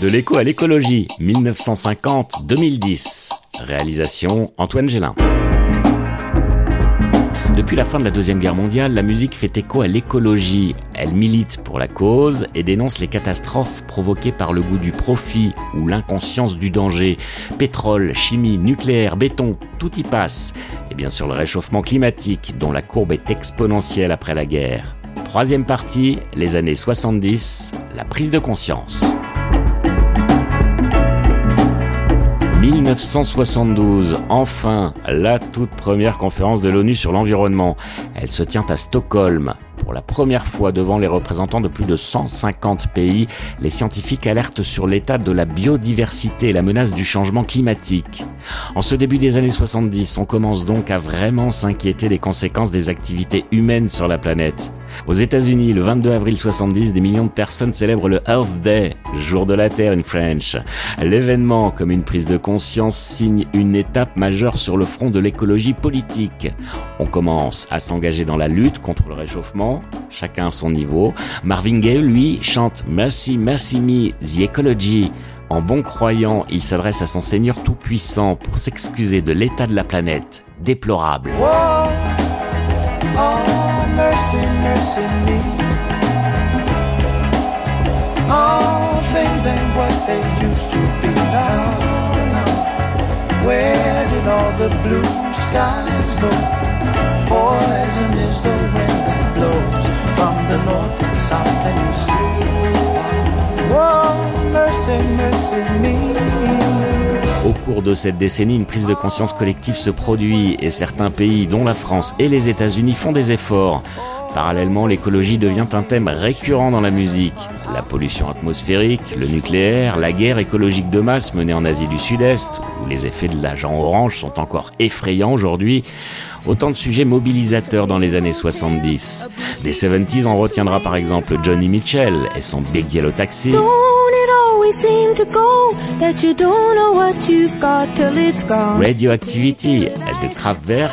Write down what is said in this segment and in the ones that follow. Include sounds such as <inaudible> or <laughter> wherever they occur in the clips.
De l'écho à l'écologie, 1950-2010. Réalisation Antoine Gélin. Depuis la fin de la Deuxième Guerre mondiale, la musique fait écho à l'écologie. Elle milite pour la cause et dénonce les catastrophes provoquées par le goût du profit ou l'inconscience du danger. Pétrole, chimie, nucléaire, béton, tout y passe. Et bien sûr le réchauffement climatique dont la courbe est exponentielle après la guerre. Troisième partie, les années 70, la prise de conscience. 1972, enfin, la toute première conférence de l'ONU sur l'environnement. Elle se tient à Stockholm. Pour la première fois devant les représentants de plus de 150 pays, les scientifiques alertent sur l'état de la biodiversité et la menace du changement climatique. En ce début des années 70, on commence donc à vraiment s'inquiéter des conséquences des activités humaines sur la planète. Aux États-Unis, le 22 avril 70, des millions de personnes célèbrent le Earth Day, jour de la Terre in French. L'événement, comme une prise de conscience, signe une étape majeure sur le front de l'écologie politique. On commence à s'engager dans la lutte contre le réchauffement, chacun à son niveau. Marvin Gaye, lui, chante Mercy, Mercy Me, The Ecology. En bon croyant, il s'adresse à son Seigneur Tout-Puissant pour s'excuser de l'état de la planète, déplorable. mercy me. All things ain't what they used to be. Where did all the blue skies go? Au cours de cette décennie, une prise de conscience collective se produit et certains pays, dont la France et les États-Unis, font des efforts. Parallèlement, l'écologie devient un thème récurrent dans la musique. La pollution atmosphérique, le nucléaire, la guerre écologique de masse menée en Asie du Sud-Est, où les effets de l'agent orange sont encore effrayants aujourd'hui. Autant de sujets mobilisateurs dans les années 70. Des 70s, on retiendra par exemple Johnny Mitchell et son Big Yellow Taxi. Radioactivity de Kraftwerk.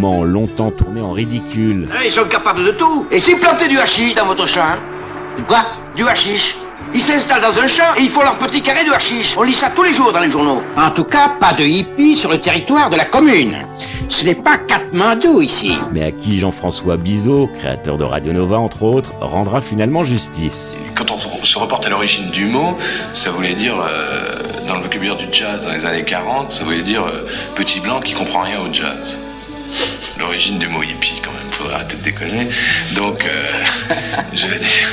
Mouvement longtemps tourné en ridicule. Ah, ils sont capables de tout. Et s'ils plantaient du hachis dans votre champ Quoi Du hachis ils s'installent dans un champ et ils font leur petit carré de hachis. On lit ça tous les jours dans les journaux. En tout cas, pas de hippies sur le territoire de la commune. Ce n'est pas Katmandou ici. Mais à qui Jean-François Bizot, créateur de Radio Nova entre autres, rendra finalement justice? Quand on se reporte à l'origine du mot, ça voulait dire, euh, dans le vocabulaire du jazz dans les années 40, ça voulait dire euh, petit blanc qui comprend rien au jazz. L'origine du mot hippie quand même, arrêter de déconner. Donc, euh, <laughs> je veux dire,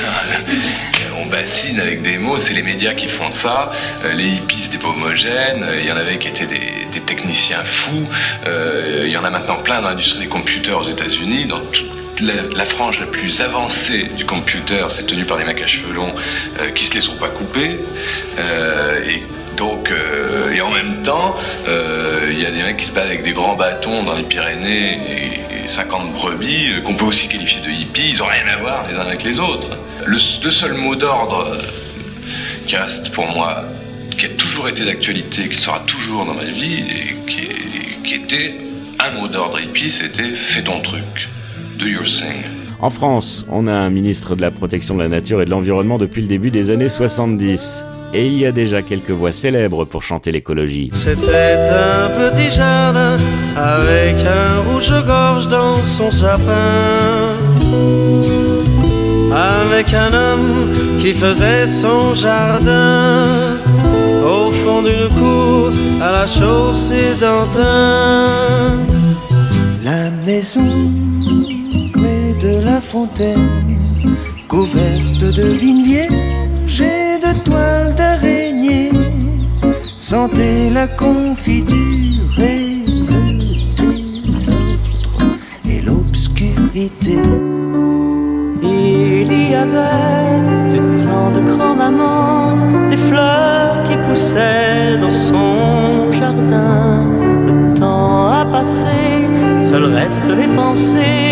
on bassine avec des mots, c'est les médias qui font ça. Euh, les hippies, c'était pas homogène. Il y en avait qui étaient des, techniciens fous. Euh, il y en a maintenant plein dans l'industrie des computers aux États-Unis, dans toute la, frange la plus avancée du computer, c'est tenu par des mecs à cheveux longs euh, qui se les sont pas coupés. et donc, et en même temps, il y a des mecs qui se battent avec des grands bâtons dans les Pyrénées et, 50 brebis, qu'on peut aussi qualifier de hippies, ils ont rien à voir les uns avec les autres. Le, seul mot d'ordre qui reste pour moi, qui a toujours été d'actualité, qui sera toujours dans ma vie, et qui, était un mot d'ordre hippie, c'était fais ton truc, do your thing. En France, on a un ministre de la protection de la nature et de l'environnement depuis le début des années 70. Et il y a déjà quelques voix célèbres pour chanter l'écologie. C'était un petit jardin avec un rouge-gorge dans son sapin avec un homme qui faisait son jardin au fond d'une cour à la chaussée d'Antin. La maison fontaine couverte de vignes j'ai de toiles d'araignée. Sentez la confiture et le désordre et l'obscurité. Il y avait du temps de grand-maman des fleurs qui poussaient dans son jardin. Le temps a passé, seuls restent les pensées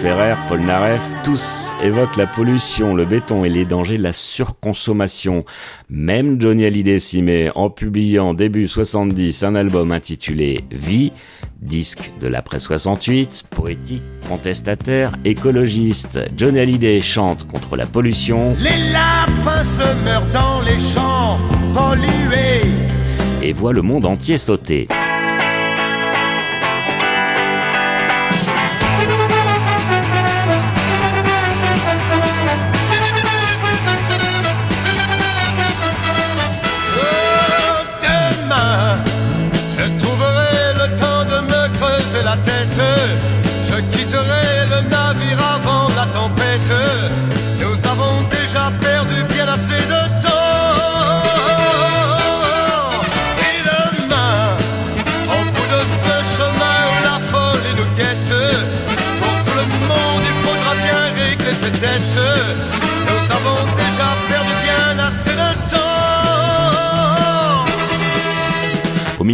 Ferrer, Polnareff, tous évoquent la pollution, le béton et les dangers de la surconsommation. Même Johnny Hallyday s'y met en publiant début 70 un album intitulé Vie, disque de l'après 68, poétique, contestataire, écologiste. Johnny Hallyday chante contre la pollution. Les lapins se meurent dans les champs pollués. Et voit le monde entier sauter.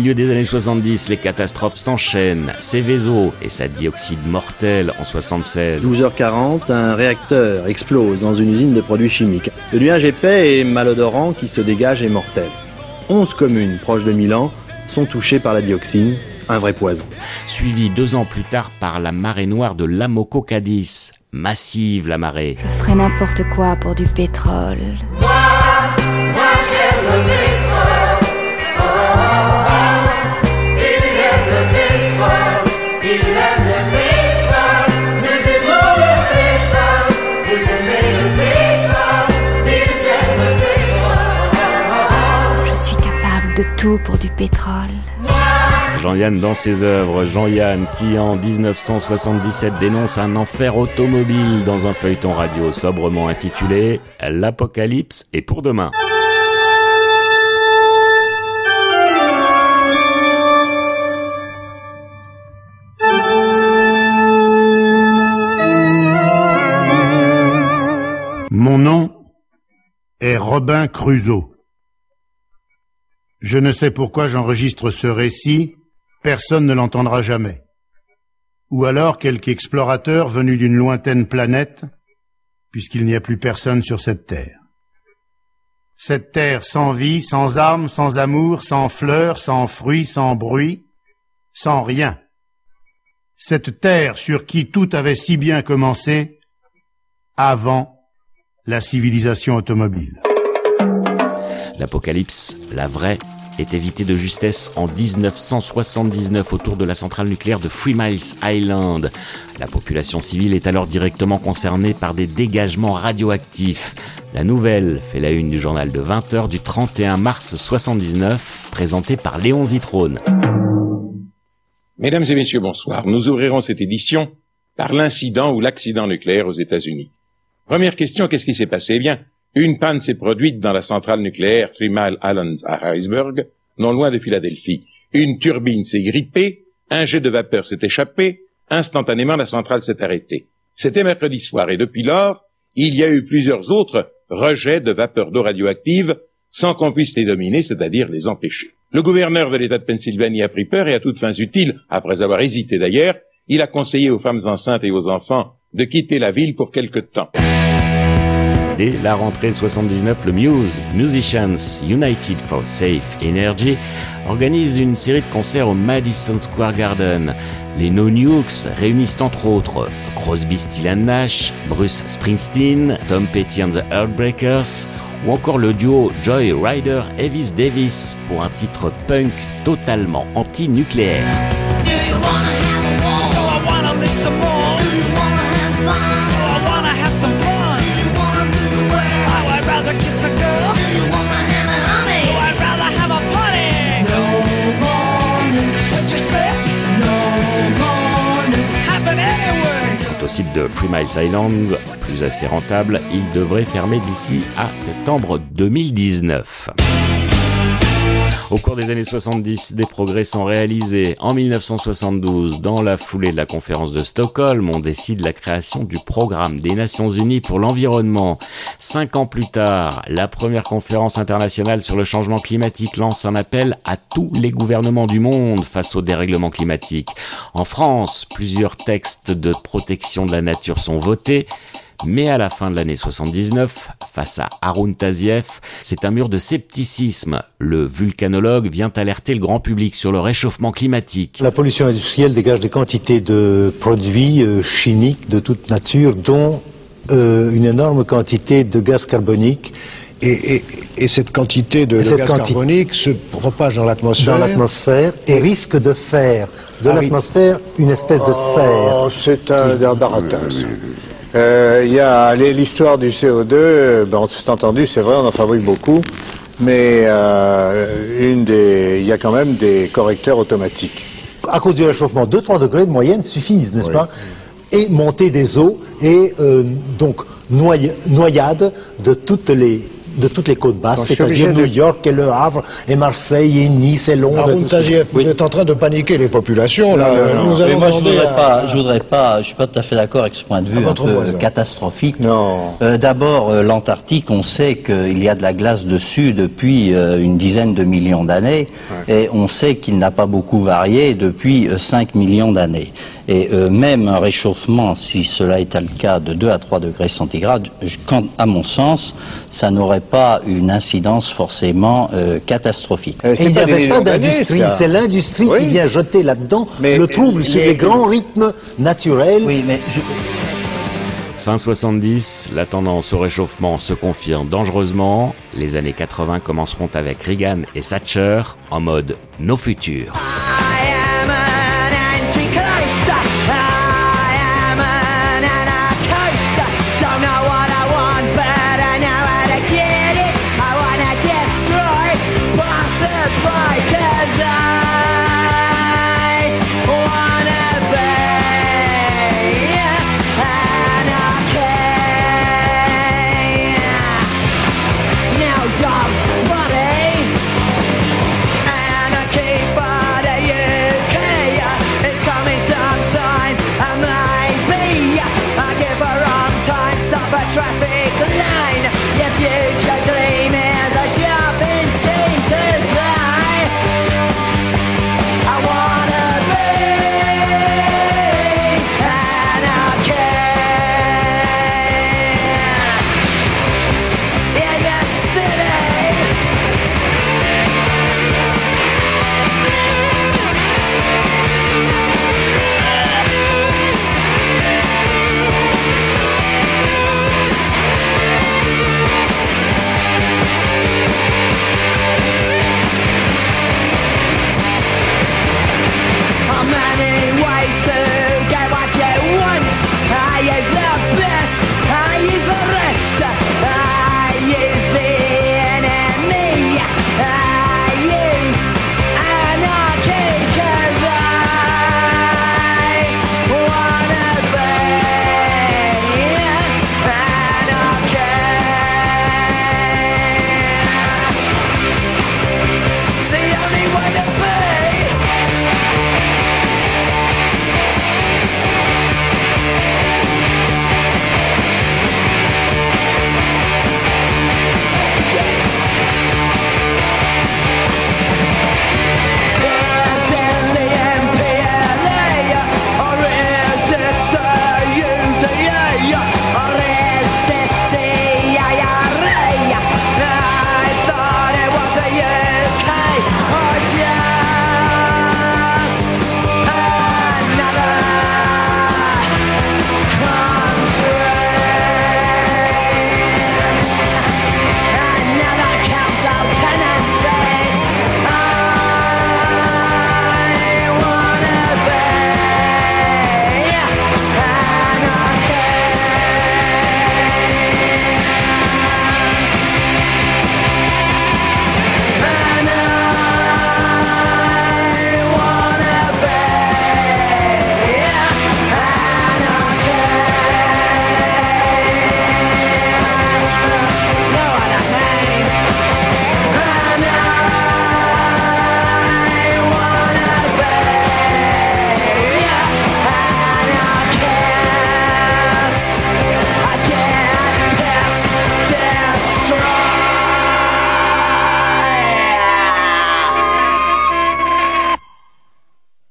Milieu des années 70, les catastrophes s'enchaînent. Céveso et sa dioxyde mortel en 76. 12h40, un réacteur explose dans une usine de produits chimiques. Le nuage épais et malodorant qui se dégage est mortel. 11 communes proches de Milan sont touchées par la dioxine, un vrai poison. Suivi deux ans plus tard par la marée noire de l'Amoco Cadiz, massive la marée. Je ferai n'importe quoi pour du pétrole. Tout pour du pétrole. Jean-Yann dans ses œuvres, Jean-Yann qui en 1977 dénonce un enfer automobile dans un feuilleton radio sobrement intitulé L'Apocalypse est pour demain. Mon nom est Robin Crusoe. Je ne sais pourquoi j'enregistre ce récit personne ne l'entendra jamais. Ou alors quelque explorateur venu d'une lointaine planète, puisqu'il n'y a plus personne sur cette terre. Cette terre sans vie, sans armes, sans amour, sans fleurs, sans fruits, sans bruit, sans rien. Cette terre sur qui tout avait si bien commencé avant la civilisation automobile. L'apocalypse, la vraie, est évité de justesse en 1979 autour de la centrale nucléaire de Three Miles Island. La population civile est alors directement concernée par des dégagements radioactifs. La nouvelle fait la une du journal de 20h du 31 mars 79, présenté par Léon Zitrone. Mesdames et messieurs, bonsoir. Nous ouvrirons cette édition par l'incident ou l'accident nucléaire aux États-Unis. Première question, qu'est-ce qui s'est passé? Eh bien, une panne s'est produite dans la centrale nucléaire Three Mile Island à Harrisburg, non loin de Philadelphie. Une turbine s'est grippée, un jet de vapeur s'est échappé, instantanément la centrale s'est arrêtée. C'était mercredi soir et depuis lors, il y a eu plusieurs autres rejets de vapeur d'eau radioactive sans qu'on puisse les dominer, c'est-à-dire les empêcher. Le gouverneur de l'État de Pennsylvanie a pris peur et à toutes fins utiles, après avoir hésité d'ailleurs, il a conseillé aux femmes enceintes et aux enfants de quitter la ville pour quelque temps. Dès la rentrée 79, le Muse, Musicians United for Safe Energy, organise une série de concerts au Madison Square Garden. Les No Nukes réunissent entre autres Crosby, Still Nash, Bruce Springsteen, Tom Petty and the Heartbreakers, ou encore le duo Joy Ryder Elvis Davis pour un titre punk totalement anti-nucléaire. Au site de Free Miles Island, plus assez rentable, il devrait fermer d'ici à septembre 2019. Au cours des années 70, des progrès sont réalisés. En 1972, dans la foulée de la conférence de Stockholm, on décide la création du programme des Nations Unies pour l'environnement. Cinq ans plus tard, la première conférence internationale sur le changement climatique lance un appel à tous les gouvernements du monde face au dérèglement climatique. En France, plusieurs textes de protection de la nature sont votés. Mais à la fin de l'année 79, face à Harun Taziev, c'est un mur de scepticisme. Le vulcanologue vient alerter le grand public sur le réchauffement climatique. La pollution industrielle dégage des quantités de produits euh, chimiques de toute nature, dont euh, une énorme quantité de gaz carbonique. Et, cette quantité de, gaz carbonique se propage dans l'atmosphère. Dans l'atmosphère et risque de faire de ah l'atmosphère une espèce de serre. Oh, c'est un, un baratin. Euh, il y a l'histoire du CO2, ben, c'est entendu, c'est vrai, on en fabrique beaucoup, mais euh, une des, il y a quand même des correcteurs automatiques. À cause du réchauffement, 2-3 degrés de moyenne suffisent, n'est-ce pas? Et monter des eaux et euh, donc noyade de toutes les de toutes les côtes basses, c'est-à-dire New York et Le Havre et Marseille et Nice et Londres. vous êtes en train de paniquer les populations là. moi je voudrais pas, je voudrais pas, je suis pas tout à fait d'accord avec ce point de vue un peu catastrophique. Euh, D'abord, euh, l'Antarctique, on sait qu'il y a de la glace dessus depuis euh, une dizaine de millions d'années, et on sait qu'il n'a pas beaucoup varié depuis 5 millions d'années. Et même un réchauffement, si cela était le cas, de 2 à 3 degrés centigrades, à mon sens, ça n'aurait pas une incidence forcément euh, catastrophique. Euh, il n'y avait pas d'industrie, c'est l'industrie qui vient jeter là-dedans le trouble sur les grands rythmes naturels. Oui, mais Fin 70, la tendance au réchauffement se confirme dangereusement. Les années 80 commenceront avec Reagan et Thatcher en mode nos futurs. best.